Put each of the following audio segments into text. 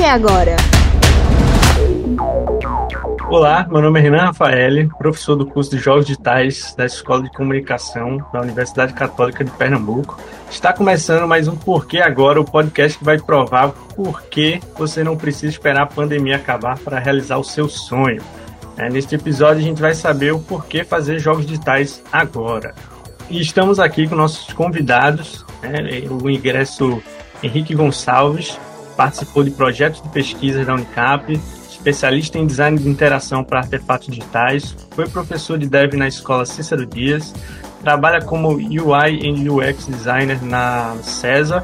que agora? Olá, meu nome é Renan Rafael, professor do curso de Jogos Digitais da Escola de Comunicação da Universidade Católica de Pernambuco. Está começando mais um Porquê Agora, o podcast que vai provar por que você não precisa esperar a pandemia acabar para realizar o seu sonho. É, neste episódio a gente vai saber o porquê fazer jogos digitais agora. E estamos aqui com nossos convidados, né, o ingresso Henrique Gonçalves, participou de projetos de pesquisa da Unicap, especialista em design de interação para artefatos digitais, foi professor de dev na escola Cícero Dias, trabalha como UI e UX designer na César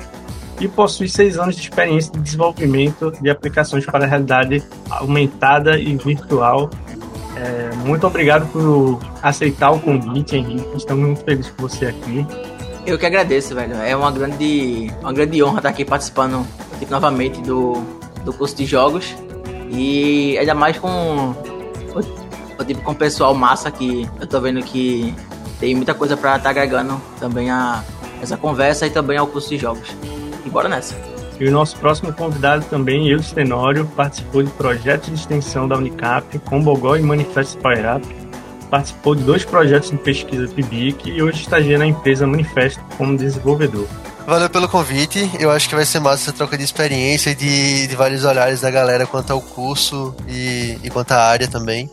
e possui seis anos de experiência de desenvolvimento de aplicações para realidade aumentada e virtual. É, muito obrigado por aceitar o convite, Henrique. Estamos muito felizes por você aqui. Eu que agradeço, velho. É uma grande, uma grande honra estar aqui participando tipo, novamente do, do curso de jogos. E ainda mais com o, tipo com o pessoal massa que eu tô vendo que tem muita coisa para estar tá agregando também a essa conversa e também ao curso de jogos. E bora nessa. E o nosso próximo convidado também, Eudes Tenório, participou de projetos de extensão da Unicap, com Bogó e Manifesto Power Up. Participou de dois projetos de pesquisa PIBIC e hoje estagia na empresa Manifesto como desenvolvedor. Valeu pelo convite. Eu acho que vai ser massa essa troca de experiência e de, de vários olhares da galera quanto ao curso e, e quanto à área também.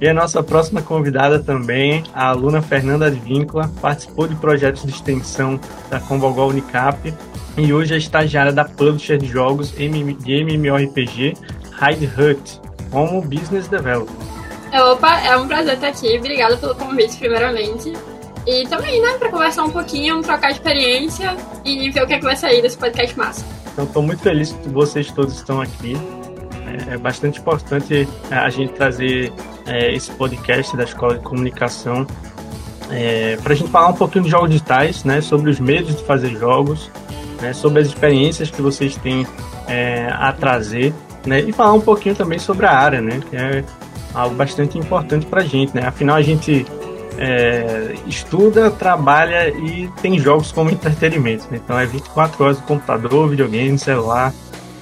E a nossa próxima convidada também, a aluna Fernanda Advíncula, participou de projetos de extensão da Convogol Unicap e hoje é estagiária da Publisher de jogos de MMORPG Hide Hut, como Business Developer. Opa, é um prazer estar aqui. Obrigada pelo convite, primeiramente. E também, né, para conversar um pouquinho, trocar experiência e ver o que, é que vai sair desse podcast massa. Então, estou muito feliz que vocês todos estão aqui. É, é bastante importante é, a gente trazer é, esse podcast da Escola de Comunicação é, para a gente falar um pouquinho de jogos digitais, né, sobre os medos de fazer jogos, né, sobre as experiências que vocês têm é, a trazer, né, e falar um pouquinho também sobre a área, né, que é algo bastante importante para a gente, né. Afinal, a gente é, estuda, trabalha e tem jogos como entretenimento. Né? Então é 24 horas no computador, videogame, celular,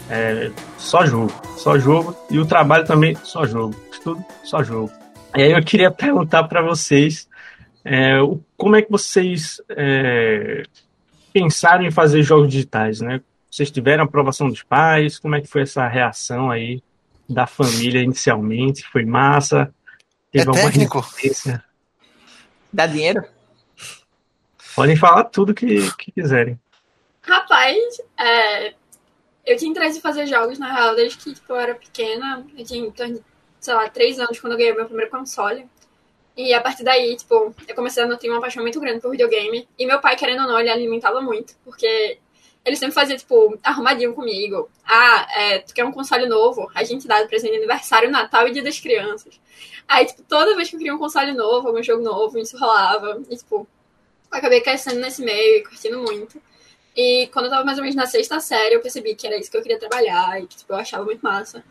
é, só jogo, só jogo. E o trabalho também, só jogo. Estudo, só jogo. E aí eu queria perguntar para vocês é, como é que vocês é, pensaram em fazer jogos digitais, né? Vocês tiveram aprovação dos pais? Como é que foi essa reação aí da família inicialmente? Foi massa? Teve é técnico? Resistência? Dá dinheiro? Podem falar tudo que, que quiserem. Rapaz, é, eu tinha interesse em fazer jogos, na real, desde que tipo, eu era pequena. Eu tinha, sei lá, três anos quando eu ganhei meu primeiro console. E a partir daí, tipo, eu comecei a ter uma paixão muito grande por videogame. E meu pai, querendo ou não, ele alimentava muito, porque ele sempre fazia, tipo, arrumadinho comigo. Ah, é, tu quer um console novo? A gente dá presente de aniversário, Natal e Dia das Crianças. Aí, tipo, toda vez que eu queria um console novo, algum jogo novo, isso rolava. E, tipo, acabei crescendo nesse meio e curtindo muito. E quando eu tava mais ou menos na sexta série, eu percebi que era isso que eu queria trabalhar e que, tipo, eu achava muito massa.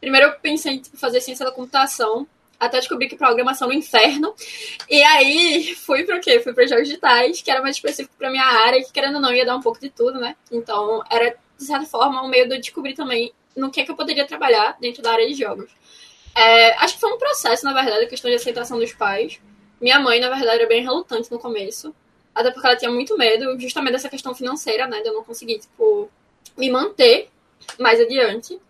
Primeiro eu pensei em tipo, fazer ciência da computação, até descobri que programação no inferno. E aí fui para o quê? Fui para jogos digitais, que era mais específico para minha área, que querendo ou não ia dar um pouco de tudo, né? Então era, de certa forma, um meio de eu descobrir também no que, é que eu poderia trabalhar dentro da área de jogos. É, acho que foi um processo, na verdade, a questão de aceitação dos pais. Minha mãe, na verdade, era bem relutante no começo. Até porque ela tinha muito medo, justamente dessa questão financeira, né? De eu não conseguir, tipo, me manter mais adiante.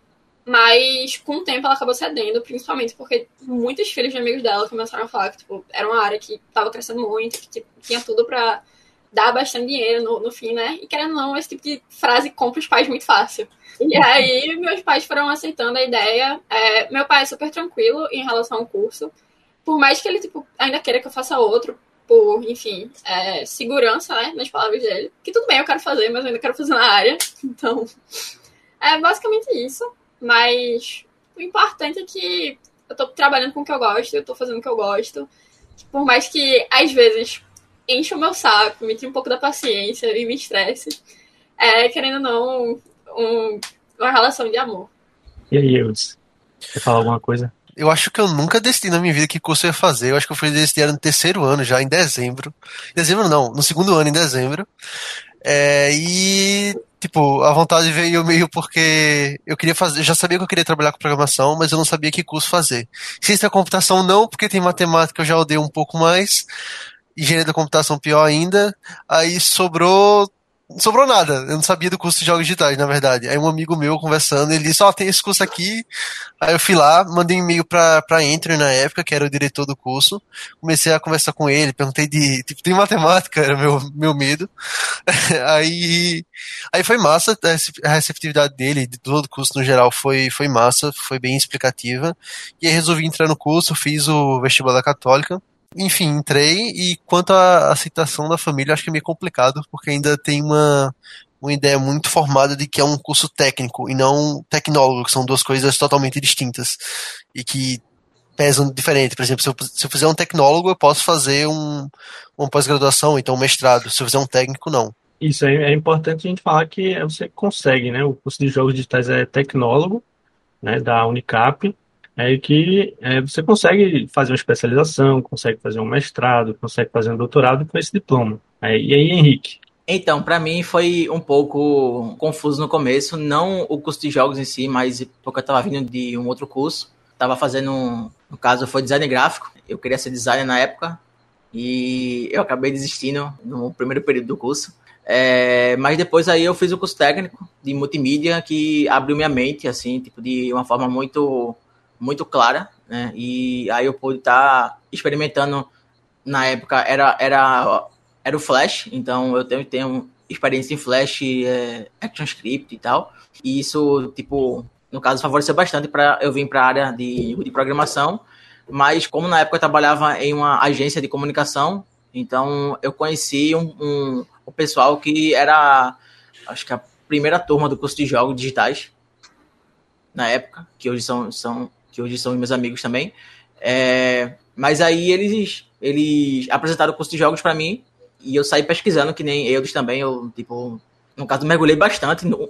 Mas com o tempo ela acabou cedendo, principalmente porque muitos filhos de amigos dela começaram a falar que tipo, era uma área que estava crescendo muito, que tipo, tinha tudo para dar bastante dinheiro no, no fim, né? E querendo ou não, esse tipo de frase compra os pais muito fácil. E aí meus pais foram aceitando a ideia. É, meu pai é super tranquilo em relação ao curso. Por mais que ele tipo, ainda queira que eu faça outro, por, enfim, é, segurança, né? Nas palavras dele. Que tudo bem, eu quero fazer, mas eu ainda quero fazer na área. Então, é basicamente isso. Mas o importante é que eu tô trabalhando com o que eu gosto, eu tô fazendo o que eu gosto. Por mais que, às vezes, enche o meu saco, me tire um pouco da paciência e me estresse, é, querendo ou não, um, uma relação de amor. E aí, Eudes? Quer falar alguma coisa? Eu acho que eu nunca decidi na minha vida que curso eu ia fazer. Eu acho que eu fui decidir no terceiro ano, já em dezembro. Em dezembro não, no segundo ano, em dezembro. É, e tipo, a vontade veio meio porque eu queria fazer, já sabia que eu queria trabalhar com programação, mas eu não sabia que curso fazer. Ciência da computação não, porque tem matemática eu já odeio um pouco mais. Engenharia da computação pior ainda. Aí sobrou sobrou nada. Eu não sabia do curso de jogos digitais, na verdade. Aí um amigo meu conversando, ele disse, ó, oh, tem esse curso aqui. Aí eu fui lá, mandei um e-mail pra, pra Entry na época, que era o diretor do curso. Comecei a conversar com ele, perguntei de, tipo, tem matemática, era meu, meu medo. aí, aí foi massa, a receptividade dele, de todo o curso no geral, foi, foi massa, foi bem explicativa. E aí resolvi entrar no curso, fiz o vestibular católica. Enfim, entrei e quanto à aceitação da família, acho que é meio complicado, porque ainda tem uma, uma ideia muito formada de que é um curso técnico e não tecnólogo, que são duas coisas totalmente distintas e que pesam diferente. Por exemplo, se eu, se eu fizer um tecnólogo, eu posso fazer um, uma pós-graduação, então um mestrado. Se eu fizer um técnico, não. Isso é, é importante a gente falar que você consegue, né? O curso de jogos digitais é tecnólogo, né, da Unicap, é que é, você consegue fazer uma especialização, consegue fazer um mestrado, consegue fazer um doutorado com esse diploma. É, e aí, Henrique? Então, para mim foi um pouco confuso no começo, não o curso de jogos em si, mas porque eu estava vindo de um outro curso, estava fazendo, no caso foi design gráfico, eu queria ser designer na época e eu acabei desistindo no primeiro período do curso. É, mas depois aí eu fiz o curso técnico de multimídia que abriu minha mente, assim, tipo, de uma forma muito muito clara, né? E aí eu pude estar tá experimentando na época era era era o Flash, então eu tenho, tenho experiência em Flash, é, ActionScript e tal. E isso, tipo, no caso, favoreceu bastante para eu vir para a área de, de programação. Mas como na época eu trabalhava em uma agência de comunicação, então eu conheci um, um, um pessoal que era, acho que a primeira turma do curso de jogos digitais na época, que hoje são, são que hoje são meus amigos também. É, mas aí eles, eles apresentaram o curso de jogos para mim e eu saí pesquisando, que nem eles também. Eu, tipo, no caso, mergulhei bastante no,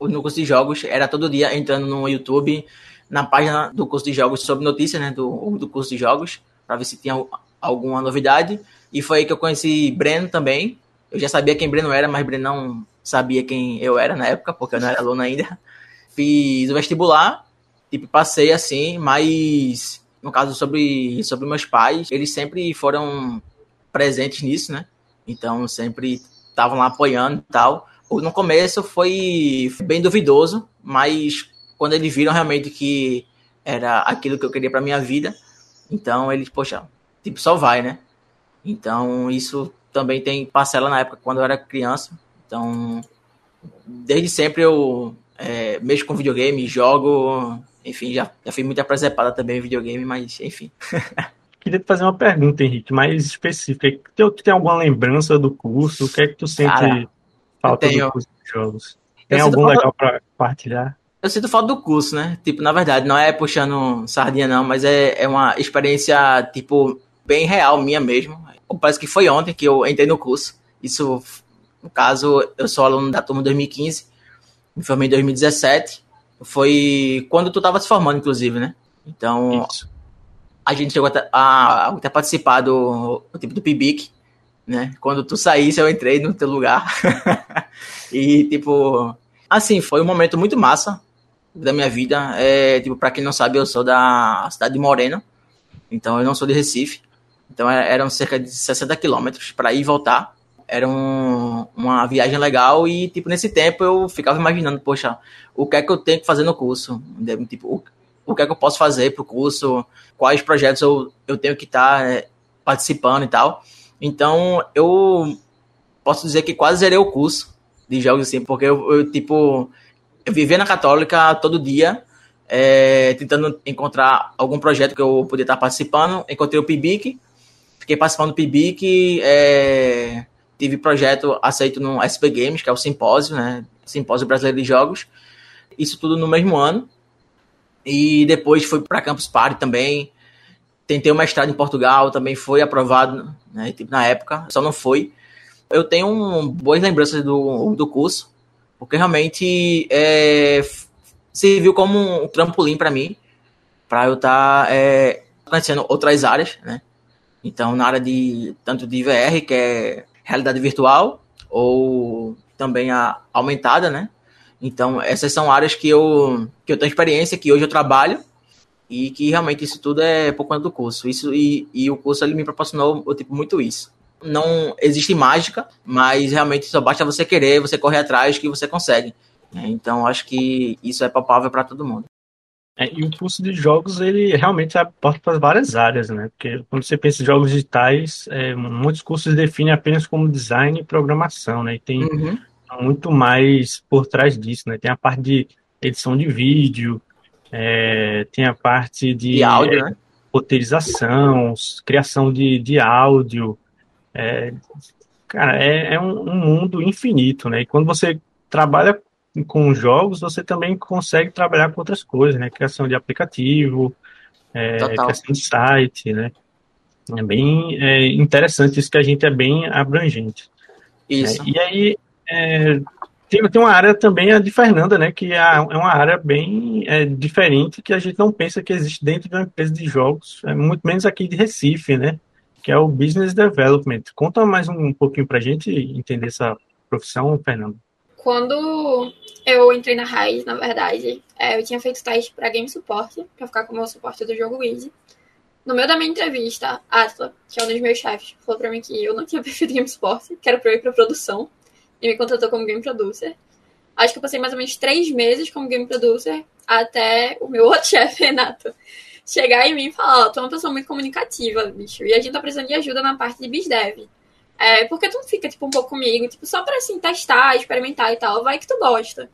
no curso de jogos. Era todo dia entrando no YouTube, na página do curso de jogos, sobre notícias né, do, do curso de jogos, para ver se tinha alguma novidade. E foi aí que eu conheci Breno também. Eu já sabia quem Breno era, mas Breno não sabia quem eu era na época, porque eu não era aluno ainda. Fiz o vestibular tipo, passei assim, mas no caso sobre, sobre meus pais, eles sempre foram presentes nisso, né? Então sempre estavam lá apoiando e tal. No começo foi bem duvidoso, mas quando eles viram realmente que era aquilo que eu queria para minha vida, então eles, poxa, tipo, só vai, né? Então isso também tem parcela na época quando eu era criança. Então, desde sempre eu é, mexo com videogame, jogo, enfim, já, já fui muita presepada também em videogame, mas enfim. Queria te fazer uma pergunta, Henrique, mais específica. Tu, tem alguma lembrança do curso? O que é que tu sente Cara, falta do curso de jogos? Tem algum falta... legal para compartilhar? Eu sinto falta do curso, né? Tipo, na verdade, não é puxando sardinha, não, mas é, é uma experiência, tipo, bem real minha mesmo. Parece que foi ontem que eu entrei no curso. Isso, no caso, eu sou aluno da turma 2015, me formei em 2017 foi quando tu tava se formando, inclusive, né? Então, Isso. a gente chegou a, a, participar do, do tipo do PIBIC, né? Quando tu saísse, eu entrei no teu lugar. e, tipo, assim, foi um momento muito massa da minha vida. É, tipo, pra quem não sabe, eu sou da cidade de Moreno, então eu não sou de Recife. Então é, eram cerca de 60 quilômetros para ir e voltar era um, uma viagem legal e, tipo, nesse tempo eu ficava imaginando, poxa, o que é que eu tenho que fazer no curso? Tipo, o, o que é que eu posso fazer pro curso? Quais projetos eu, eu tenho que estar tá, é, participando e tal. Então, eu posso dizer que quase zerei o curso de jogos assim, porque eu, eu tipo, eu vivia na Católica todo dia, é, tentando encontrar algum projeto que eu podia estar participando. Encontrei o PIBIC, fiquei participando do PIBIC, é, tive projeto aceito no SP Games, que é o simpósio, né? Simpósio Brasileiro de Jogos. Isso tudo no mesmo ano. E depois fui para Campus Party também. Tentei o mestrado em Portugal, também foi aprovado né, tipo, na época, só não foi. Eu tenho um, boas lembranças do, do curso, porque realmente é, serviu como um trampolim para mim, para eu estar tá, é, conhecendo outras áreas, né? Então, na área de tanto de VR, que é realidade virtual, ou também a aumentada, né? Então, essas são áreas que eu, que eu tenho experiência, que hoje eu trabalho, e que realmente isso tudo é por conta do curso. Isso e, e o curso ele me proporcionou tipo, muito isso. Não existe mágica, mas realmente só basta você querer, você correr atrás que você consegue. Então, acho que isso é palpável para todo mundo. É, e o curso de jogos, ele realmente aporta para várias áreas, né? Porque quando você pensa em jogos digitais, é, muitos cursos definem apenas como design e programação, né? E tem uhum. muito mais por trás disso, né? Tem a parte de edição de vídeo, é, tem a parte de, de áudio, né? roteirização, criação de, de áudio. É, cara, é, é um, um, mundo infinito, né? E quando você trabalha com jogos, você também consegue trabalhar com outras coisas, né? Criação de aplicativo, é, criação de site, né? É bem é, interessante isso que a gente é bem abrangente. Isso. É, e aí, é, tem, tem uma área também, a de Fernanda, né? Que é, é uma área bem é, diferente que a gente não pensa que existe dentro de uma empresa de jogos, é muito menos aqui de Recife, né? Que é o Business Development. Conta mais um, pouquinho pra gente entender essa profissão, Fernanda. Quando eu entrei na Raiz, na verdade, é, eu tinha feito teste para Game Support, para ficar como suporte do jogo Easy. No meio da minha entrevista, Atla, que é um dos meus chefes, falou para mim que eu não tinha perfil de Game Support, que era para eu ir para produção, e me contratou como Game Producer. Acho que eu passei mais ou menos três meses como Game Producer, até o meu outro chefe, Renato, chegar em mim e falar, ó, oh, tu é uma pessoa muito comunicativa, bicho, e a gente tá precisando de ajuda na parte de BizDev. É, porque tu não fica, tipo, um pouco comigo, tipo, só pra, assim, testar, experimentar e tal, vai que tu gosta.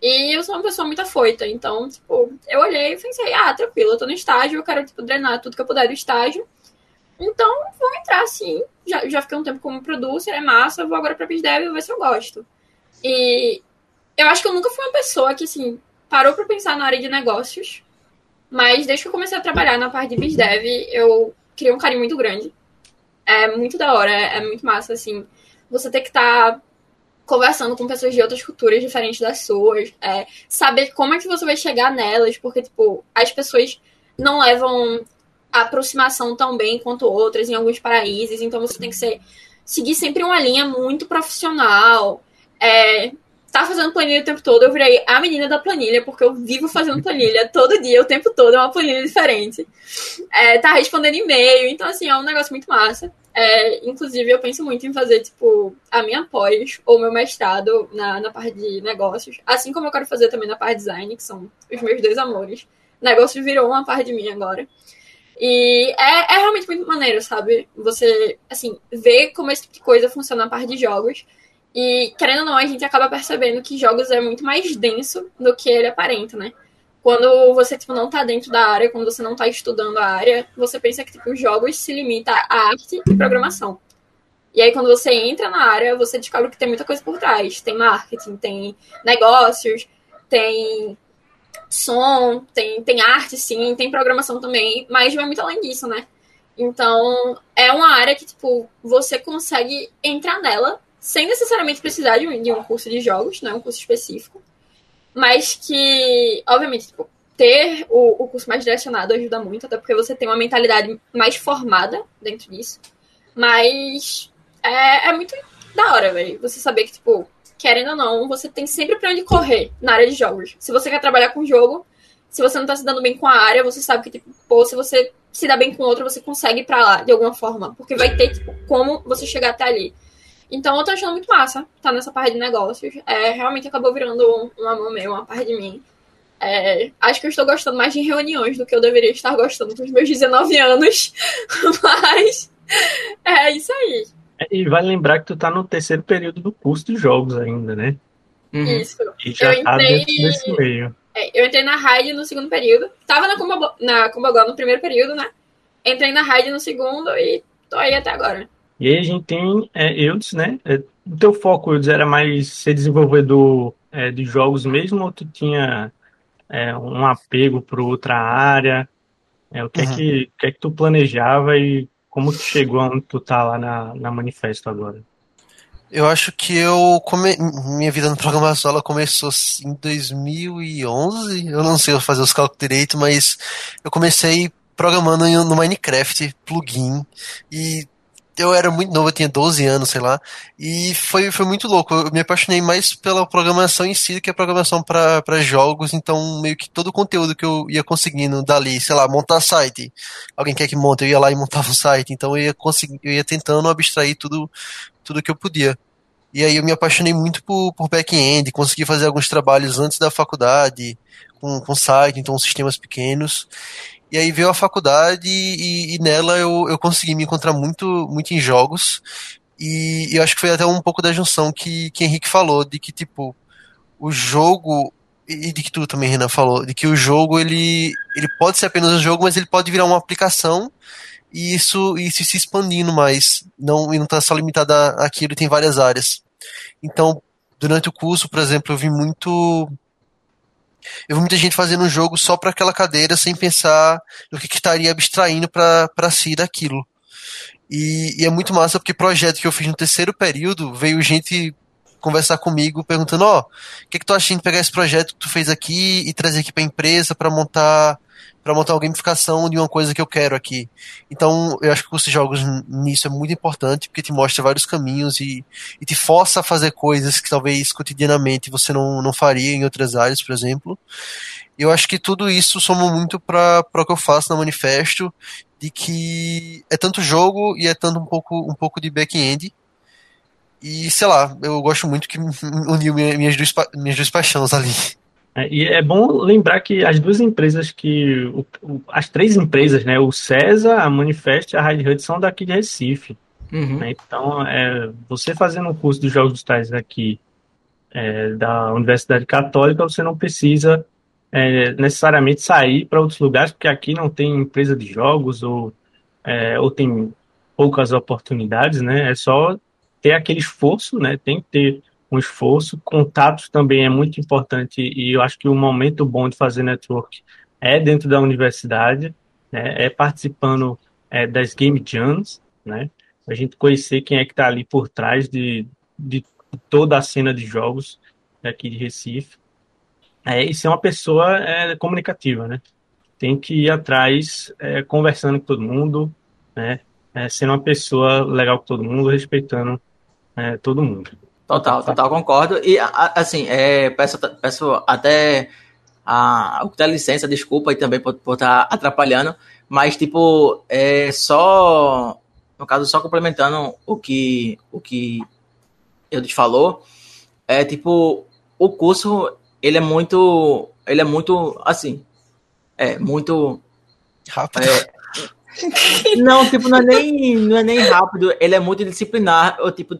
E eu sou uma pessoa muito afoita, então, tipo, eu olhei e pensei, ah, tranquilo, eu tô no estágio, eu quero, tipo, drenar tudo que eu puder do estágio. Então, vou entrar, sim. Já, já fiquei um tempo como producer, é massa, vou agora pra BizDev e ver se eu gosto. E eu acho que eu nunca fui uma pessoa que, assim, parou pra pensar na área de negócios, mas desde que eu comecei a trabalhar na parte de BizDev, eu criei um carinho muito grande é muito da hora, é, é muito massa, assim. Você ter que estar tá conversando com pessoas de outras culturas diferentes das suas, é, saber como é que você vai chegar nelas, porque, tipo, as pessoas não levam a aproximação tão bem quanto outras em alguns países, então você tem que ser, seguir sempre uma linha muito profissional, é, tá fazendo planilha o tempo todo, eu virei a menina da planilha, porque eu vivo fazendo planilha todo dia, o tempo todo, é uma planilha diferente. É, tá respondendo e-mail, então assim, é um negócio muito massa. É, inclusive, eu penso muito em fazer, tipo, a minha pós ou meu mestrado na, na parte de negócios, assim como eu quero fazer também na parte de design, que são os meus dois amores. Negócio virou uma parte de mim agora. E é, é realmente muito maneiro, sabe? Você, assim, ver como esse tipo de coisa funciona na parte de jogos e, querendo ou não, a gente acaba percebendo que jogos é muito mais denso do que ele aparenta, né? Quando você, tipo, não tá dentro da área, quando você não tá estudando a área, você pensa que, tipo, os jogos se limita a arte e programação. E aí, quando você entra na área, você descobre que tem muita coisa por trás. Tem marketing, tem negócios, tem som, tem, tem arte, sim, tem programação também, mas vai muito além disso, né? Então, é uma área que, tipo, você consegue entrar nela sem necessariamente precisar de um, de um curso de jogos, não é um curso específico, mas que, obviamente, tipo, ter o, o curso mais direcionado ajuda muito, até porque você tem uma mentalidade mais formada dentro disso. Mas é, é muito da hora, velho. Você saber que, tipo, querendo ou não, você tem sempre pra onde correr na área de jogos. Se você quer trabalhar com jogo, se você não tá se dando bem com a área, você sabe que, tipo, pô, se você se dá bem com outra, você consegue ir pra lá de alguma forma. Porque vai ter, tipo, como você chegar até ali. Então eu tô achando muito massa tá nessa parte de negócios. É, realmente acabou virando um, um amor meu, uma parte de mim. É, acho que eu estou gostando mais de reuniões do que eu deveria estar gostando com os meus 19 anos. Mas é isso aí. É, e vale lembrar que tu tá no terceiro período do curso de jogos ainda, né? Uhum. Isso. E já eu tá entrei... nesse meio. É, eu entrei na Raid no segundo período. Tava na Combo, na no primeiro período, né? Entrei na Raid no segundo e tô aí até agora. E aí a gente tem é, Eudes, né? É, o teu foco, Eudes, era mais ser desenvolvedor é, de jogos mesmo ou tu tinha é, um apego para outra área? É, o que, uhum. é que, que é que tu planejava e como tu chegou onde tu tá lá na, na Manifesto agora? Eu acho que eu come... minha vida no programação ela começou em 2011. Eu não sei fazer os cálculos direito, mas eu comecei programando no Minecraft plugin e eu era muito novo, eu tinha 12 anos, sei lá, e foi, foi muito louco. Eu me apaixonei mais pela programação em si do que a programação para jogos, então meio que todo o conteúdo que eu ia conseguindo dali, sei lá, montar site. Alguém quer que monte, eu ia lá e montava um site, então eu ia conseguir, eu ia tentando abstrair tudo, tudo que eu podia. E aí eu me apaixonei muito por, por back-end, consegui fazer alguns trabalhos antes da faculdade, com, com site, então sistemas pequenos. E aí veio a faculdade e, e, nela eu, eu consegui me encontrar muito, muito em jogos. E, e eu acho que foi até um pouco da junção que, que Henrique falou, de que, tipo, o jogo, e de que tu também, Renan, falou, de que o jogo, ele, ele pode ser apenas um jogo, mas ele pode virar uma aplicação e isso, isso se expandindo mais. Não, e não está só limitado àquilo, tem várias áreas. Então, durante o curso, por exemplo, eu vi muito eu vi muita gente fazendo um jogo só para aquela cadeira sem pensar no que, que estaria abstraindo para si daquilo. E, e, é muito massa porque projeto que eu fiz no terceiro período veio gente conversar comigo perguntando: ó, oh, o que, que tu acha de pegar esse projeto que tu fez aqui e trazer aqui para a empresa para montar para montar uma gamificação de uma coisa que eu quero aqui. Então, eu acho que o curso de jogos nisso é muito importante, porque te mostra vários caminhos e, e te força a fazer coisas que talvez cotidianamente você não, não faria em outras áreas, por exemplo. Eu acho que tudo isso soma muito para o que eu faço na Manifesto, de que é tanto jogo e é tanto um pouco, um pouco de back-end. E, sei lá, eu gosto muito que uniu minhas duas, minhas duas paixões ali. É, e é bom lembrar que as duas empresas que. O, o, as três empresas, né? O César, a Manifest e a Rádio Hud são daqui de Recife. Uhum. Né, então, é, você fazendo um curso de jogos digitais aqui é, da Universidade Católica, você não precisa é, necessariamente sair para outros lugares, porque aqui não tem empresa de jogos ou, é, ou tem poucas oportunidades, né? É só ter aquele esforço, né? Tem que ter um esforço. Contatos também é muito importante e eu acho que o momento bom de fazer network é dentro da universidade, né? é participando é, das Game Jams, né? a gente conhecer quem é que está ali por trás de, de toda a cena de jogos aqui de Recife. É, e ser uma pessoa é, comunicativa, né? Tem que ir atrás, é, conversando com todo mundo, né? É, sendo uma pessoa legal com todo mundo, respeitando é, todo mundo. Total, total, concordo. E, assim, é, peço, peço até a, a licença, desculpa aí também por estar tá atrapalhando, mas, tipo, é só, no caso, só complementando o que, o que eu te falou, é, tipo, o curso, ele é muito, ele é muito, assim, é, muito... Rápido. É, não, tipo, não é, nem, não é nem rápido, ele é muito disciplinar, tipo,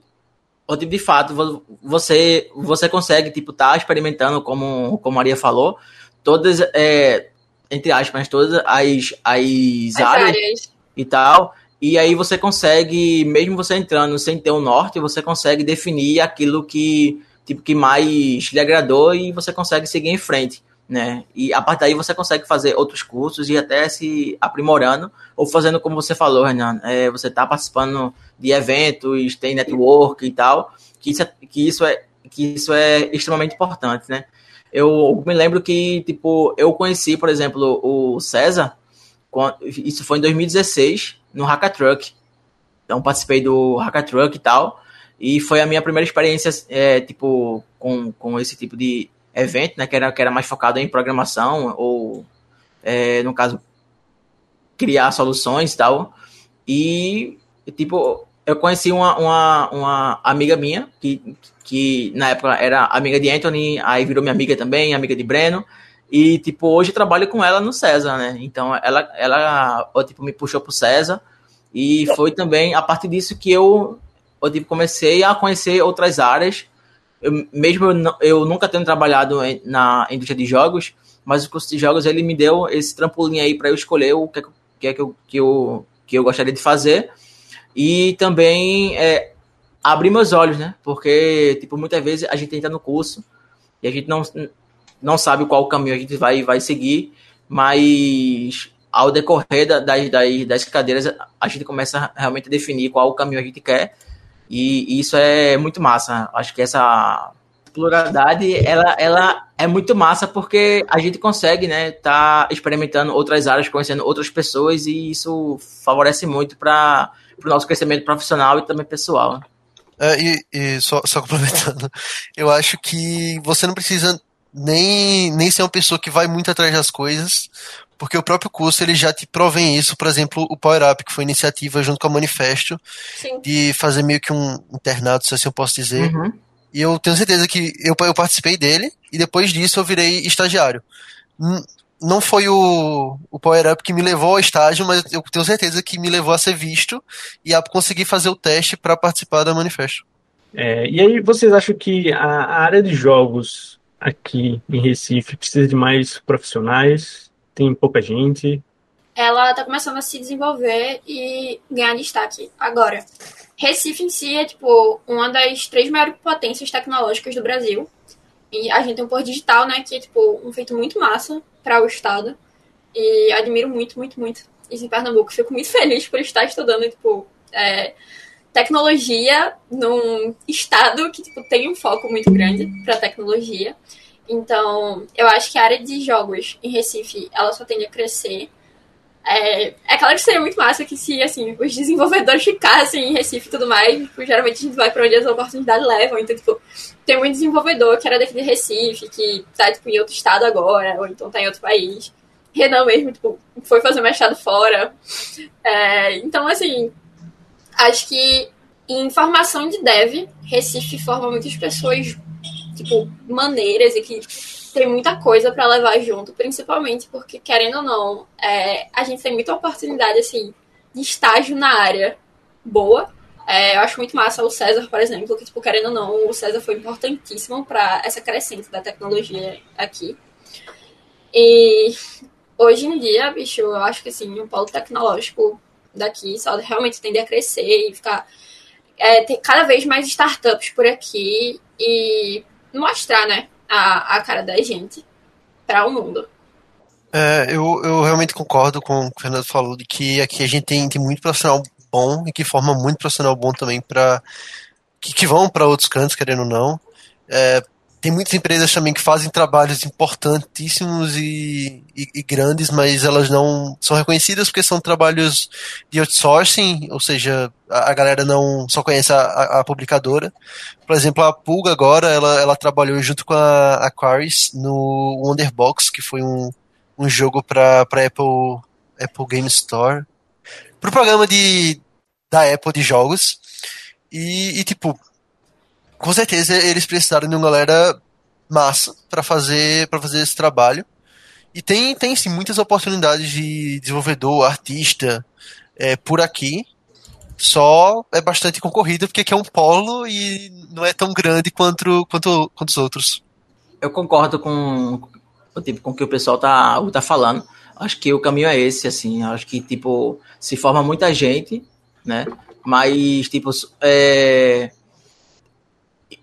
ou tipo, de fato, você você consegue, tipo, tá experimentando, como, como Maria falou, todas, é, entre aspas, todas as, as, as áreas, áreas. e tal, e aí você consegue, mesmo você entrando sem ter o um norte, você consegue definir aquilo que, tipo, que mais lhe agradou e você consegue seguir em frente né? E a partir daí você consegue fazer outros cursos e até se aprimorando, ou fazendo como você falou, Renan, é, você está participando de eventos, tem network e tal, que isso é, que isso é, que isso é extremamente importante, né? Eu me lembro que, tipo, eu conheci, por exemplo, o César, isso foi em 2016, no Hackathruck. Então, participei do Hackathruck e tal, e foi a minha primeira experiência, é, tipo, com, com esse tipo de evento, né, que era, que era mais focado em programação ou, é, no caso, criar soluções e tal. E, tipo, eu conheci uma, uma, uma amiga minha, que, que na época era amiga de Anthony, aí virou minha amiga também, amiga de Breno. E, tipo, hoje trabalho com ela no César, né? Então, ela, ela tipo, me puxou pro César. E foi também a partir disso que eu, eu tipo, comecei a conhecer outras áreas eu, mesmo eu, eu, nunca tendo trabalhado na indústria de jogos, mas o curso de jogos ele me deu esse trampolim aí para eu escolher o que é que, é que, eu, que, eu, que eu gostaria de fazer e também é, abrir meus olhos, né? Porque, tipo, muitas vezes a gente entra no curso e a gente não, não sabe qual caminho a gente vai, vai seguir, mas ao decorrer das, das, das cadeiras a gente começa realmente a definir qual o caminho a gente quer e, isso é muito massa. Acho que essa pluralidade, ela, ela é muito massa porque a gente consegue, né, tá experimentando outras áreas, conhecendo outras pessoas e isso favorece muito para o nosso crescimento profissional e também pessoal. É, e, e só, só complementando, eu acho que você não precisa nem, nem ser uma pessoa que vai muito atrás das coisas, porque o próprio curso ele já te provém isso, por exemplo, o Power Up, que foi iniciativa junto com a Manifesto, Sim. de fazer meio que um internato, se assim eu posso dizer. Uhum. E eu tenho certeza que eu, eu participei dele, e depois disso eu virei estagiário. Não foi o, o Power Up que me levou ao estágio, mas eu tenho certeza que me levou a ser visto e a conseguir fazer o teste para participar da Manifesto. É, e aí, vocês acham que a, a área de jogos aqui em Recife precisa de mais profissionais? Tem pouca gente. Ela está começando a se desenvolver e ganhar destaque agora. Recife em si é, tipo, uma das três maiores potências tecnológicas do Brasil. E a gente tem um Porto Digital, né, que é, tipo, um feito muito massa para o Estado. E admiro muito, muito, muito isso em Pernambuco. Fico muito feliz por estar estudando, tipo, é, tecnologia num estado que, tipo, tem um foco muito grande para tecnologia. Então, eu acho que a área de jogos em Recife, ela só tende a crescer. É, é claro que seria muito massa que se, assim, os desenvolvedores ficassem em Recife e tudo mais, tipo, geralmente a gente vai para onde as oportunidades levam. Então, tipo, tem um desenvolvedor que era daqui de Recife, que tá, tipo, em outro estado agora, ou então tá em outro país. Renan mesmo, tipo, foi fazer mestrado fora. É, então, assim, acho que em formação de dev, Recife forma muitas pessoas tipo, maneiras e que tem muita coisa para levar junto, principalmente porque, querendo ou não, é, a gente tem muita oportunidade, assim, de estágio na área boa. É, eu acho muito massa o César, por exemplo, que, tipo, querendo ou não, o César foi importantíssimo para essa crescente da tecnologia aqui. E hoje em dia, bicho, eu acho que, assim, o polo tecnológico daqui só realmente tende a crescer e ficar... É, ter cada vez mais startups por aqui e mostrar, né, a, a cara da gente para o mundo. É, eu, eu realmente concordo com o que o Fernando falou, de que aqui a gente tem, tem muito profissional bom e que forma muito profissional bom também para que, que, vão para outros cantos, querendo ou não. É, tem muitas empresas também que fazem trabalhos importantíssimos e, e, e, grandes, mas elas não são reconhecidas porque são trabalhos de outsourcing, ou seja, a, a galera não só conhece a, a, publicadora. Por exemplo, a Pulga agora, ela, ela trabalhou junto com a Aquarius no Wonderbox, que foi um, um jogo para Apple, Apple Game Store, para o programa de, da Apple de jogos. E, e tipo, com certeza eles precisaram de uma galera massa para fazer para fazer esse trabalho. E tem, tem sim muitas oportunidades de desenvolvedor, artista é, por aqui. Só é bastante concorrido porque aqui é um polo e não é tão grande quanto, quanto, quanto os outros. Eu concordo com, tipo, com o que o pessoal tá, tá falando. Acho que o caminho é esse, assim. Acho que, tipo, se forma muita gente, né? Mas, tipo, é,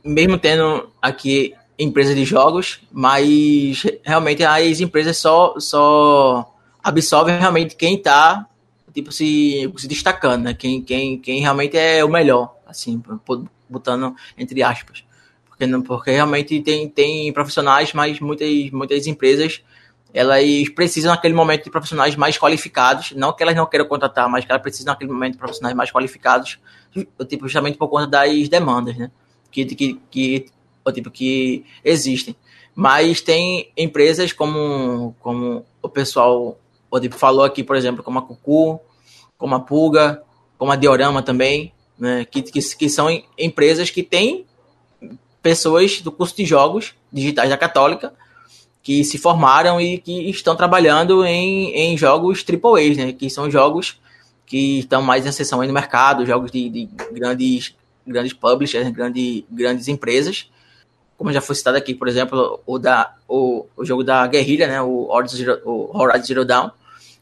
mesmo tendo aqui empresas de jogos, mas realmente as empresas só, só absorvem realmente quem está tipo, se, se destacando, né? Quem, quem, quem realmente é o melhor, assim, botando entre aspas. Porque, não, porque realmente tem, tem profissionais, mas muitas, muitas empresas elas precisam naquele momento de profissionais mais qualificados, não que elas não queiram contratar, mas que elas precisam naquele momento de profissionais mais qualificados, tipo, justamente por conta das demandas, né? Que, que, que, tipo, que existem. Mas tem empresas como, como o pessoal tipo, falou aqui, por exemplo, como a Cucu, como a Pulga, como a Diorama também, né, que, que, que são empresas que têm pessoas do curso de jogos digitais da Católica que se formaram e que estão trabalhando em, em jogos AAA, né, que são jogos que estão mais em ascensão aí no mercado, jogos de, de grandes grandes publishers, grandes, grandes empresas. Como já foi citado aqui, por exemplo, o, da, o, o jogo da Guerrilha, né, o o Horizon Zero Dawn.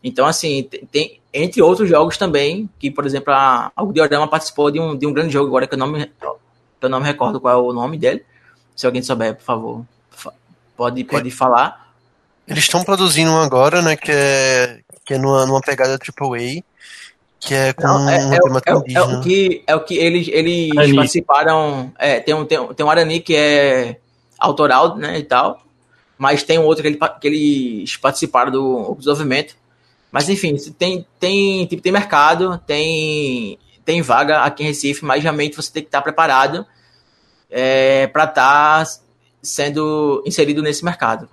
Então, assim, tem, tem, entre outros jogos também, que, por exemplo, a, a Diorama participou de um, de um grande jogo agora, que eu não, me, eu não me recordo qual é o nome dele. Se alguém souber, por favor, pode, pode falar. Eles estão produzindo um agora, né, que é, que é numa, numa pegada AAA, que é com Não, é, é, é, é, o que é o que eles eles participaram. É, tem um tem, tem um Arani que é autoral, né, e tal. Mas tem um outro que, ele, que eles participaram do desenvolvimento. Mas enfim, tem, tem, tipo, tem mercado, tem, tem vaga aqui em Recife, mas realmente você tem que estar preparado é, para estar tá sendo inserido nesse mercado.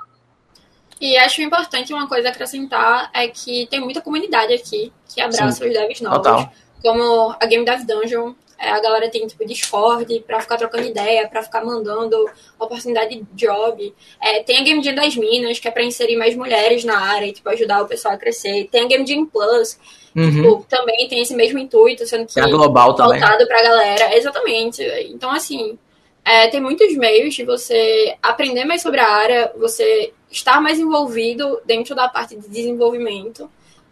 E acho importante uma coisa acrescentar é que tem muita comunidade aqui que abraça Sim. os devs novos. Total. Como a Game Dev Dungeon, é, a galera tem tipo Discord para ficar trocando ideia, para ficar mandando oportunidade de job. É, tem a Game Jam das Minas, que é para inserir mais mulheres na área e tipo, ajudar o pessoal a crescer. Tem a Game Jam Plus, uhum. tipo, também tem esse mesmo intuito, sendo que é global voltado também. pra galera. Exatamente. Então, assim, é, tem muitos meios de você aprender mais sobre a área, você estar mais envolvido dentro da parte de desenvolvimento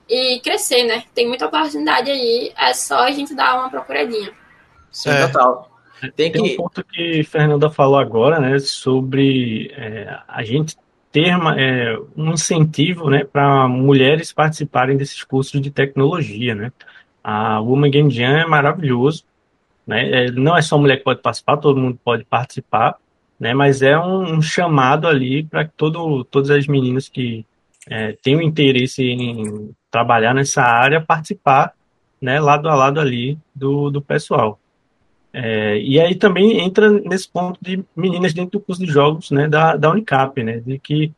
e crescer, né? Tem muita oportunidade aí, é só a gente dar uma procuradinha. Sim, é. total. Tem, Tem que... um ponto que a Fernanda falou agora, né, sobre é, a gente ter é, um incentivo, né, para mulheres participarem desses cursos de tecnologia, né. A Woman Game Jam é maravilhoso, né, é, não é só mulher que pode participar, todo mundo pode participar, né, mas é um, um chamado ali para que todo, todas as meninas que é, têm o interesse em trabalhar nessa área participar, né, lado a lado ali do, do pessoal. É, e aí também entra nesse ponto de meninas dentro do curso de jogos né, da, da Unicap, né, de que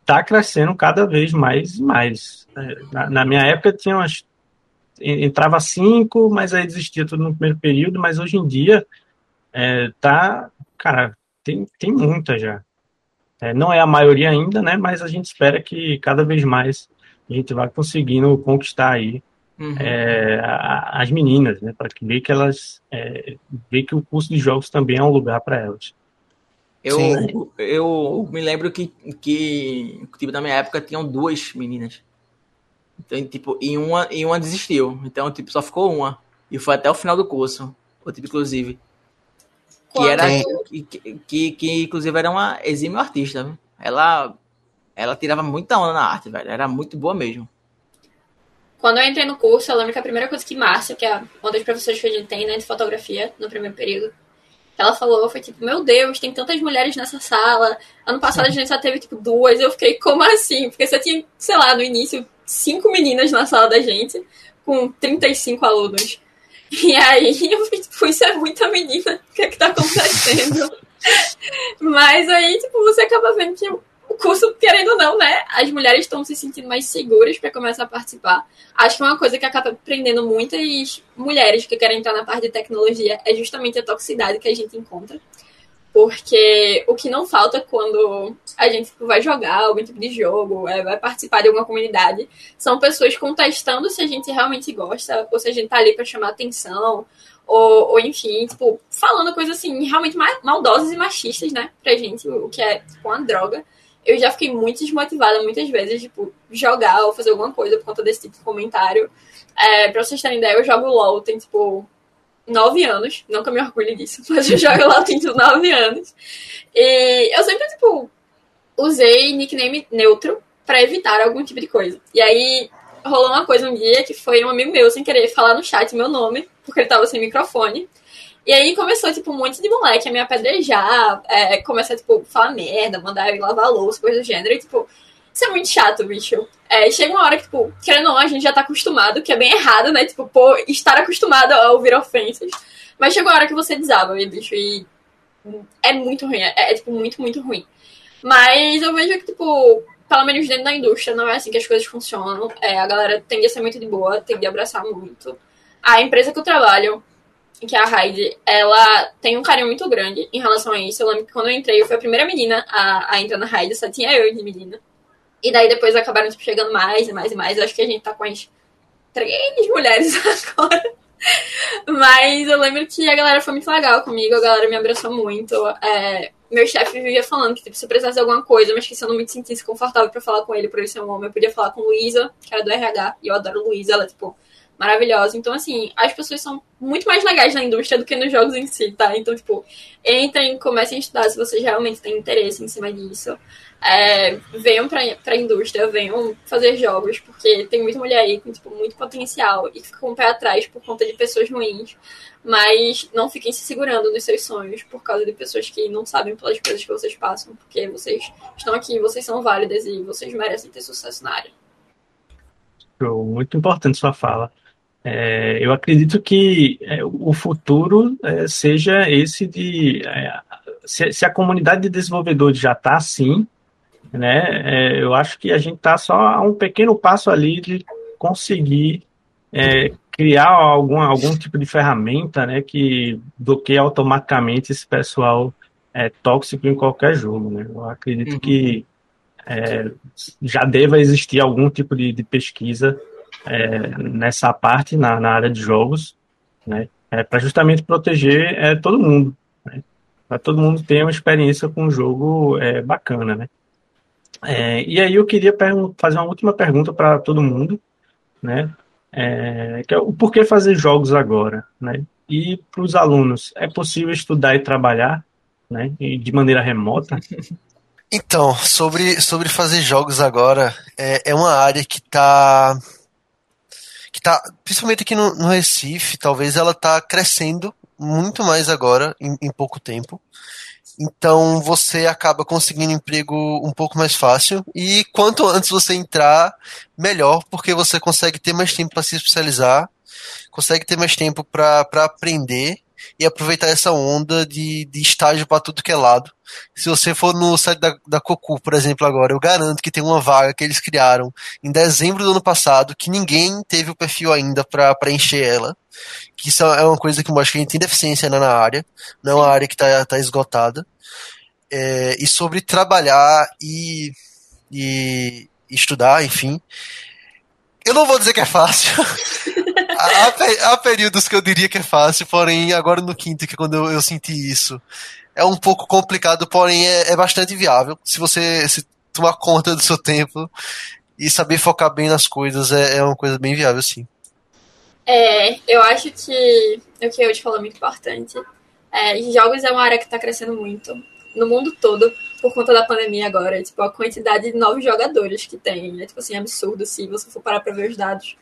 está é, crescendo cada vez mais e mais. É, na, na, minha época tinha umas, entrava cinco, mas aí existia tudo no primeiro período, mas hoje em dia é, tá, cara, tem, tem muita já. É, não é a maioria ainda, né, mas a gente espera que cada vez mais a gente vá conseguindo conquistar aí uhum. é, as meninas, né, para ver que elas é, ver que o curso de jogos também é um lugar para elas. Eu, eu me lembro que, que tipo, na minha época tinham duas meninas. Então, tipo, e uma, e uma desistiu. Então, tipo, só ficou uma. E foi até o final do curso. O tipo, inclusive. Que era. Que, que, que, inclusive, era uma exímio artista. Viu? Ela. Ela tirava muita onda na arte, velho. Era muito boa mesmo. Quando eu entrei no curso, eu lembro que a primeira coisa que Márcia, que é uma das professoras que a gente tem, né, de fotografia, no primeiro período, ela falou foi tipo, meu Deus, tem tantas mulheres nessa sala. Ano passado a gente só teve, tipo, duas. Eu fiquei, como assim? Porque você tinha, sei lá, no início, cinco meninas na sala da gente, com 35 alunos. E aí eu fiquei, tipo, isso é muita menina. O que é que tá acontecendo? Mas aí, tipo, você acaba vendo que o curso, querendo ou não, né? As mulheres estão se sentindo mais seguras para começar a participar. Acho que uma coisa que acaba prendendo muitas mulheres que querem entrar na parte de tecnologia é justamente a toxicidade que a gente encontra. Porque o que não falta quando a gente tipo, vai jogar algum tipo de jogo, é, vai participar de alguma comunidade, são pessoas contestando se a gente realmente gosta, ou se a gente tá ali para chamar atenção, ou, ou, enfim, tipo, falando coisas assim, realmente maldosas e machistas, né, pra gente, o que é tipo, uma droga eu já fiquei muito desmotivada muitas vezes, tipo, jogar ou fazer alguma coisa por conta desse tipo de comentário. É, pra vocês terem ideia, eu jogo LOL tem, tipo, nove anos. Não que eu me orgulhe disso, mas eu jogo tipo, nove anos. E eu sempre, tipo, usei nickname neutro para evitar algum tipo de coisa. E aí rolou uma coisa um dia que foi um amigo meu, sem querer, falar no chat meu nome, porque ele tava sem microfone. E aí começou, tipo, um monte de moleque a me apedrejar, é, começar, tipo, falar merda, mandar eu lavar louça, coisa do gênero. E, tipo, isso é muito chato, bicho. É, chega uma hora que, tipo, querendo ou não, a gente já tá acostumado, que é bem errado, né? Tipo, pô, estar acostumado a ouvir ofensas. Mas chega uma hora que você desaba, bicho, e é muito ruim. É, é, tipo, muito, muito ruim. Mas eu vejo que, tipo, pelo menos dentro da indústria, não é assim que as coisas funcionam. É, a galera tende a ser muito de boa, tende a abraçar muito. A empresa que eu trabalho, que a Heidi, ela tem um carinho muito grande em relação a isso. Eu lembro que quando eu entrei, eu fui a primeira menina a, a entrar na Heidi, só tinha eu de menina. E daí depois acabaram tipo, chegando mais e mais e mais. Eu acho que a gente tá com as três mulheres agora. Mas eu lembro que a galera foi muito legal comigo, a galera me abraçou muito. É, meu chefe vivia falando que tipo, se eu precisasse de alguma coisa, mas que eu não me sentisse confortável para falar com ele por ele ser um homem, eu podia falar com Luísa, que era do RH, e eu adoro Luísa, ela, tipo, maravilhosa. Então, assim, as pessoas são muito mais legais na indústria do que nos jogos em si, tá? Então, tipo, entrem, comecem a estudar se vocês realmente têm interesse em cima disso. É, venham pra, pra indústria, venham fazer jogos, porque tem muita mulher aí com tipo, muito potencial e que fica o pé atrás por conta de pessoas ruins. Mas não fiquem se segurando nos seus sonhos por causa de pessoas que não sabem pelas coisas que vocês passam, porque vocês estão aqui, vocês são válidas e vocês merecem ter sucesso na área. Muito importante sua fala. É, eu acredito que é, o futuro é, seja esse de. É, se, se, a comunidade de desenvolvedores já está assim, né, é, eu acho que a gente está só a um pequeno passo ali de conseguir é, criar algum, algum tipo de ferramenta né, que bloqueie automaticamente esse pessoal tóxico em qualquer jogo. Né? Eu acredito uhum. que já deva existir algum tipo de, de pesquisa é, nessa parte, na, na área de jogos, né? É, para justamente proteger é, todo mundo, né? para todo mundo ter uma experiência com um jogo é, bacana, né? É, e aí eu queria fazer uma última pergunta para todo mundo, né? É, que é o porquê fazer jogos agora, né? E para os alunos, é possível estudar e trabalhar, né? E de maneira remota? Então, sobre, sobre fazer jogos agora, é, é uma área que está que tá, principalmente aqui no, no Recife, talvez ela tá crescendo muito mais agora, em, em pouco tempo. Então você acaba conseguindo emprego um pouco mais fácil. E quanto antes você entrar, melhor, porque você consegue ter mais tempo para se especializar, consegue ter mais tempo para aprender e aproveitar essa onda de, de estágio para tudo que é lado. Se você for no site da, da Cocu, por exemplo, agora, eu garanto que tem uma vaga que eles criaram em dezembro do ano passado, que ninguém teve o perfil ainda para preencher ela. Que isso é uma coisa que acho que a gente tem deficiência na área, não é uma área que está tá esgotada. É, e sobre trabalhar e, e estudar, enfim. Eu não vou dizer que é fácil. há, há, períodos que eu diria que é fácil, porém, agora no quinto, que é quando eu, eu senti isso, é um pouco complicado, porém é, é bastante viável. Se você se tomar conta do seu tempo e saber focar bem nas coisas, é, é uma coisa bem viável, sim. É, eu acho que o que eu te falou é muito importante. É, jogos é uma área que está crescendo muito no mundo todo por conta da pandemia agora. Tipo, a quantidade de novos jogadores que tem é tipo assim, absurdo se você for parar para ver os dados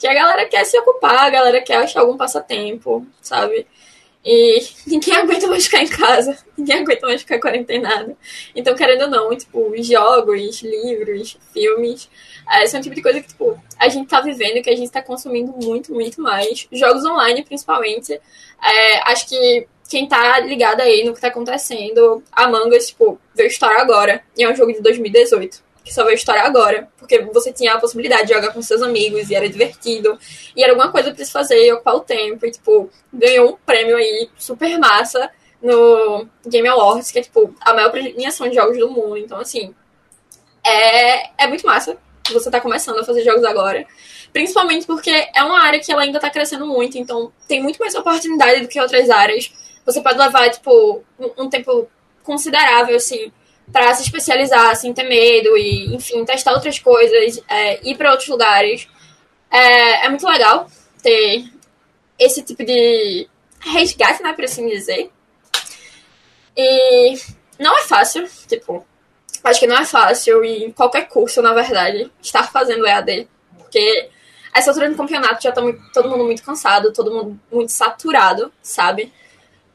que a galera quer se ocupar, a galera quer achar algum passatempo, sabe? E ninguém aguenta mais ficar em casa, ninguém aguenta mais ficar quarentenado. Então, querendo ou não, tipo, jogos, livros, filmes, é, são um tipo de coisa que, tipo, a gente tá vivendo, que a gente tá consumindo muito, muito mais. Jogos online, principalmente. É, acho que quem tá ligado aí no que tá acontecendo, Among Us, tipo, veio história agora, e é um jogo de 2018 que só veio estourar agora, porque você tinha a possibilidade de jogar com seus amigos e era divertido, e era alguma coisa pra se fazer e ocupar o tempo, e, tipo, ganhou um prêmio aí super massa no Game Awards, que é, tipo, a maior premiação de jogos do mundo, então, assim, é, é muito massa você tá começando a fazer jogos agora, principalmente porque é uma área que ela ainda tá crescendo muito, então tem muito mais oportunidade do que outras áreas, você pode levar, tipo, um, um tempo considerável, assim, para se especializar, sem ter medo e, enfim, testar outras coisas, é, ir para outros lugares. É, é, muito legal ter esse tipo de resgate, né, por assim dizer. E não é fácil, tipo, acho que não é fácil em qualquer curso, na verdade, estar fazendo EAD, porque essa altura do campeonato já tá todo mundo muito cansado, todo mundo muito saturado, sabe?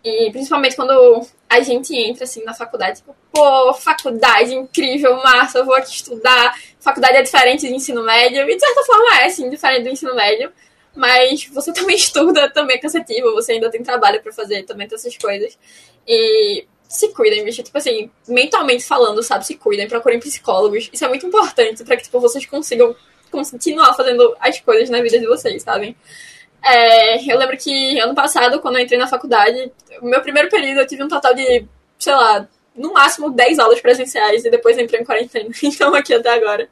E principalmente quando a gente entra assim na faculdade, tipo, pô, faculdade incrível, massa, vou aqui estudar. Faculdade é diferente do ensino médio, e de certa forma é, assim, diferente do ensino médio. Mas você também estuda, também é cansativo, você ainda tem trabalho para fazer, também tem essas coisas. E se cuidem, bicho. Tipo assim, mentalmente falando, sabe? Se cuidem, procurem psicólogos. Isso é muito importante para que, tipo, vocês consigam continuar fazendo as coisas na vida de vocês, sabem? É, eu lembro que ano passado, quando eu entrei na faculdade, meu primeiro período eu tive um total de, sei lá, no máximo 10 aulas presenciais e depois entrei em quarentena. Então aqui até agora.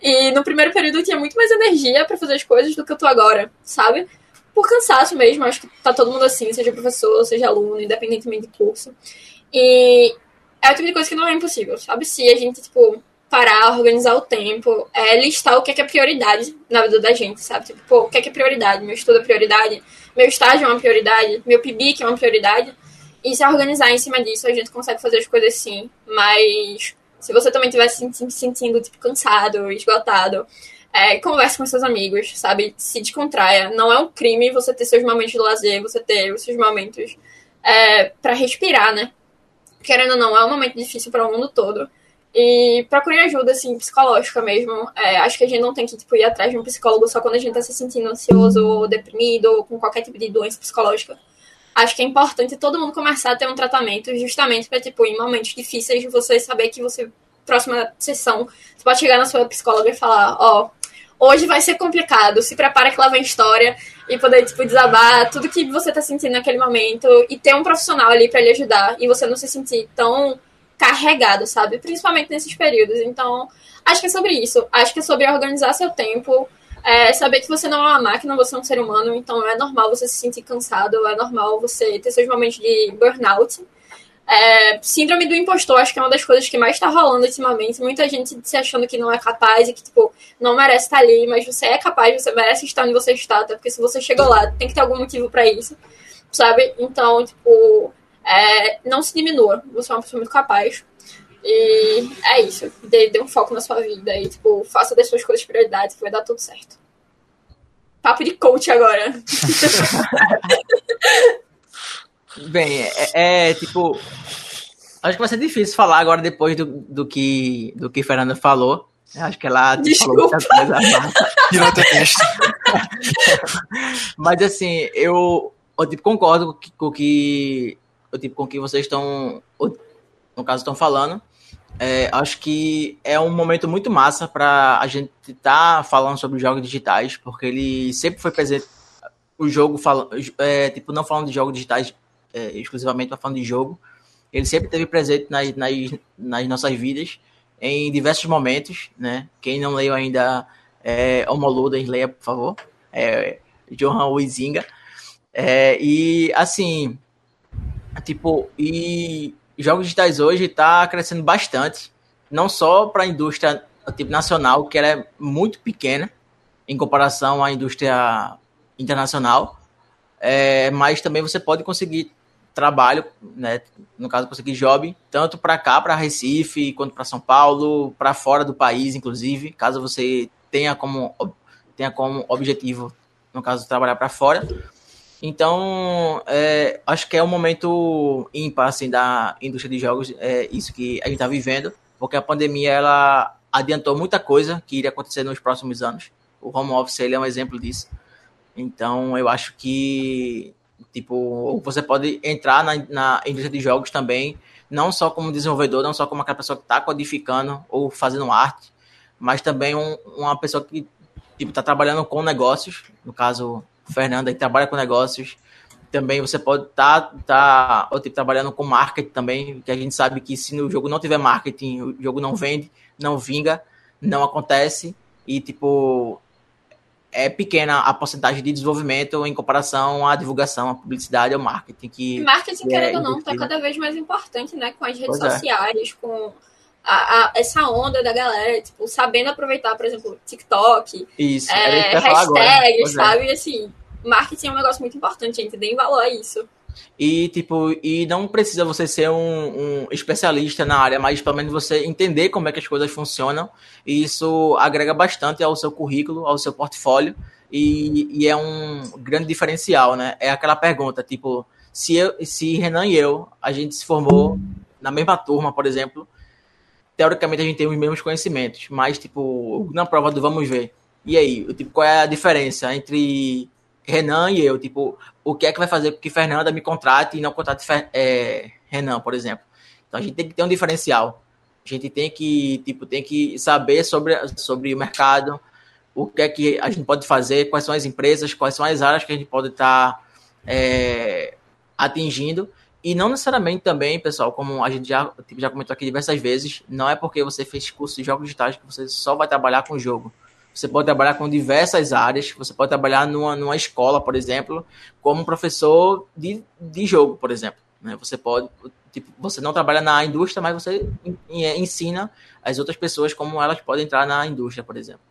E no primeiro período eu tinha muito mais energia para fazer as coisas do que eu tô agora, sabe? Por cansaço mesmo, acho que tá todo mundo assim, seja professor, seja aluno, independentemente do curso. E é o tipo de coisa que não é impossível, sabe? Se a gente, tipo, parar, organizar o tempo, é listar o que é, que é prioridade na vida da gente, sabe? Tipo, pô, o que é, que é prioridade? Meu estudo é prioridade, meu estágio é uma prioridade, meu PIBIC é uma prioridade. E se organizar em cima disso, a gente consegue fazer as coisas sim. Mas se você também estiver se sentindo, tipo, cansado, esgotado, é, converse com seus amigos, sabe? Se descontraia. Não é um crime você ter seus momentos de lazer, você ter os seus momentos é, para respirar, né? Querendo ou não, é um momento difícil para o mundo todo. E procure ajuda, assim, psicológica mesmo. É, acho que a gente não tem que tipo, ir atrás de um psicólogo só quando a gente tá se sentindo ansioso ou deprimido ou com qualquer tipo de doença psicológica. Acho que é importante todo mundo começar a ter um tratamento justamente para, tipo, em momentos difíceis, você saber que você, próxima sessão, você pode chegar na sua psicóloga e falar, ó, oh, hoje vai ser complicado, se prepara que lá vem história e poder, tipo, desabar tudo que você tá sentindo naquele momento e ter um profissional ali para lhe ajudar e você não se sentir tão carregado, sabe? Principalmente nesses períodos. Então, acho que é sobre isso. Acho que é sobre organizar seu tempo, é saber que você não é uma máquina, você é um ser humano, então é normal você se sentir cansado, é normal você ter seus momentos de burnout. É, síndrome do impostor, acho que é uma das coisas que mais está rolando ultimamente. Muita gente se achando que não é capaz e que, tipo, não merece estar ali, mas você é capaz, você merece estar onde você está, até porque se você chegou lá, tem que ter algum motivo para isso, sabe? Então, tipo, é, não se diminua. Você é uma pessoa muito capaz. E é isso. Dê, dê um foco na sua vida e, tipo, faça das suas coisas prioridades que vai dar tudo certo. Papo de coach agora. Bem, é, é, tipo. Acho que vai ser difícil falar agora depois do, do que do que Fernanda falou. Acho que ela tipo, falou muita coisa. Mas assim, eu, eu tipo, concordo com o que tipo com que vocês estão, no caso, estão falando. É, acho que é um momento muito massa para a gente estar tá falando sobre jogos digitais, porque ele sempre foi presente. O jogo, fala, é, tipo, não falando de jogos digitais é, exclusivamente, mas falando de jogo. Ele sempre esteve presente nas, nas, nas, nossas vidas em diversos momentos, né? Quem não leu ainda é Homoluden, leia, por favor. É, Johan Huizinga. É, e, assim, Tipo, e jogos digitais hoje está crescendo bastante, não só para a indústria tipo, nacional, que ela é muito pequena em comparação à indústria internacional, é, mas também você pode conseguir trabalho, né, no caso conseguir job, tanto para cá, para Recife, quanto para São Paulo, para fora do país, inclusive, caso você tenha como tenha como objetivo, no caso, trabalhar para fora. Então, é, acho que é um momento ímpar assim, da indústria de jogos, é isso que a gente está vivendo, porque a pandemia ela adiantou muita coisa que iria acontecer nos próximos anos. O home office ele é um exemplo disso. Então, eu acho que tipo você pode entrar na, na indústria de jogos também, não só como desenvolvedor, não só como aquela pessoa que está codificando ou fazendo arte, mas também um, uma pessoa que tipo está trabalhando com negócios, no caso Fernanda, que trabalha com negócios. Também você pode estar tá, tá, tipo, trabalhando com marketing também, que a gente sabe que se no jogo não tiver marketing, o jogo não vende, não vinga, não acontece. E, tipo, é pequena a porcentagem de desenvolvimento em comparação à divulgação, à publicidade, ao marketing. Que marketing, é querendo ou não, está cada vez mais importante, né? Com as redes pois é. sociais, é. com a, a, essa onda da galera, tipo, sabendo aproveitar, por exemplo, TikTok, Isso, é, hashtags, é. sabe? É. Assim, marketing é um negócio muito importante, a gente tem valor a isso. E, tipo, e não precisa você ser um, um, especialista na área, mas pelo menos você entender como é que as coisas funcionam. E isso agrega bastante ao seu currículo, ao seu portfólio. E, e é um grande diferencial, né? É aquela pergunta, tipo, se, eu, se Renan e eu, a gente se formou na mesma turma, por exemplo, teoricamente a gente tem os mesmos conhecimentos, mas, tipo, na prova do vamos ver. E aí, tipo, qual é a diferença entre Renan e eu, tipo, o que é que vai fazer com que Fernanda me contrate e não contrate é, Renan, por exemplo. Então a gente tem que ter um diferencial. A gente tem que, tipo, tem que saber sobre, sobre o mercado, o que é que a gente pode fazer, quais são as empresas, quais são as áreas que a gente pode estar tá, é, atingindo. E não necessariamente também, pessoal, como a gente já, tipo, já comentou aqui diversas vezes, não é porque você fez curso de jogos digitais que você só vai trabalhar com jogo. Você pode trabalhar com diversas áreas. Você pode trabalhar numa, numa escola, por exemplo, como professor de, de jogo, por exemplo. Né? Você pode tipo, você não trabalha na indústria, mas você ensina as outras pessoas como elas podem entrar na indústria, por exemplo,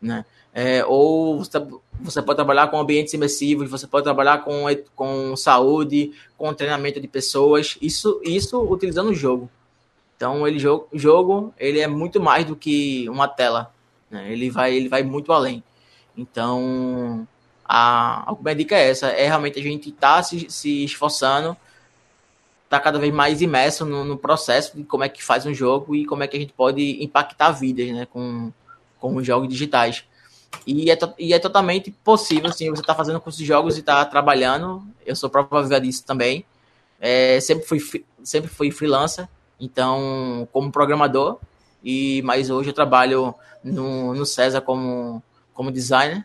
né? É, ou você, você, pode trabalhar com ambientes imersivos, você pode trabalhar com, com saúde, com treinamento de pessoas, isso, isso utilizando o jogo. Então, ele jogo, jogo ele é muito mais do que uma tela, né? ele, vai, ele vai muito além. Então, a, a minha dica é essa, é realmente a gente tá se, se esforçando, tá cada vez mais imerso no, no, processo de como é que faz um jogo e como é que a gente pode impactar vidas, né, com, com os jogos digitais. E é, e é totalmente possível, assim, você tá fazendo curso de jogos e tá trabalhando, eu sou prova viva disso também, é, sempre fui sempre fui freelancer, então, como programador, e mas hoje eu trabalho no, no César como, como designer,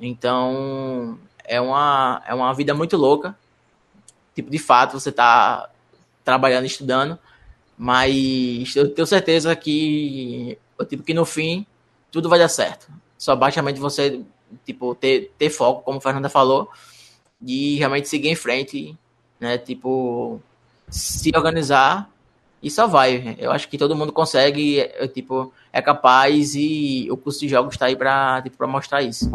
então, é uma, é uma vida muito louca. Tipo, de fato, você está trabalhando, estudando, mas eu tenho certeza que, tipo, que no fim, tudo vai dar certo. Só basicamente você, tipo, ter, ter foco, como a Fernanda falou, e realmente seguir em frente, né? Tipo, se organizar e só vai. Eu acho que todo mundo consegue, é, tipo, é capaz e o curso de jogos está aí para tipo, mostrar isso.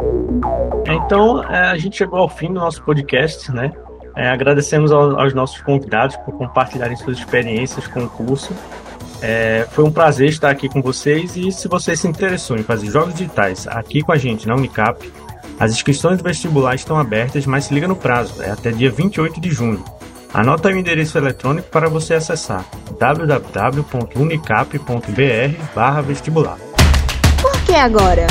Então, é, a gente chegou ao fim do nosso podcast, né? É, agradecemos ao, aos nossos convidados por compartilharem suas experiências com o curso. É, foi um prazer estar aqui com vocês e se você se interessou em fazer jogos digitais aqui com a gente na Unicap, as inscrições do vestibular estão abertas, mas se liga no prazo, é até dia 28 de junho. Anota o endereço eletrônico para você acessar www.unicap.br/vestibular. Por que agora?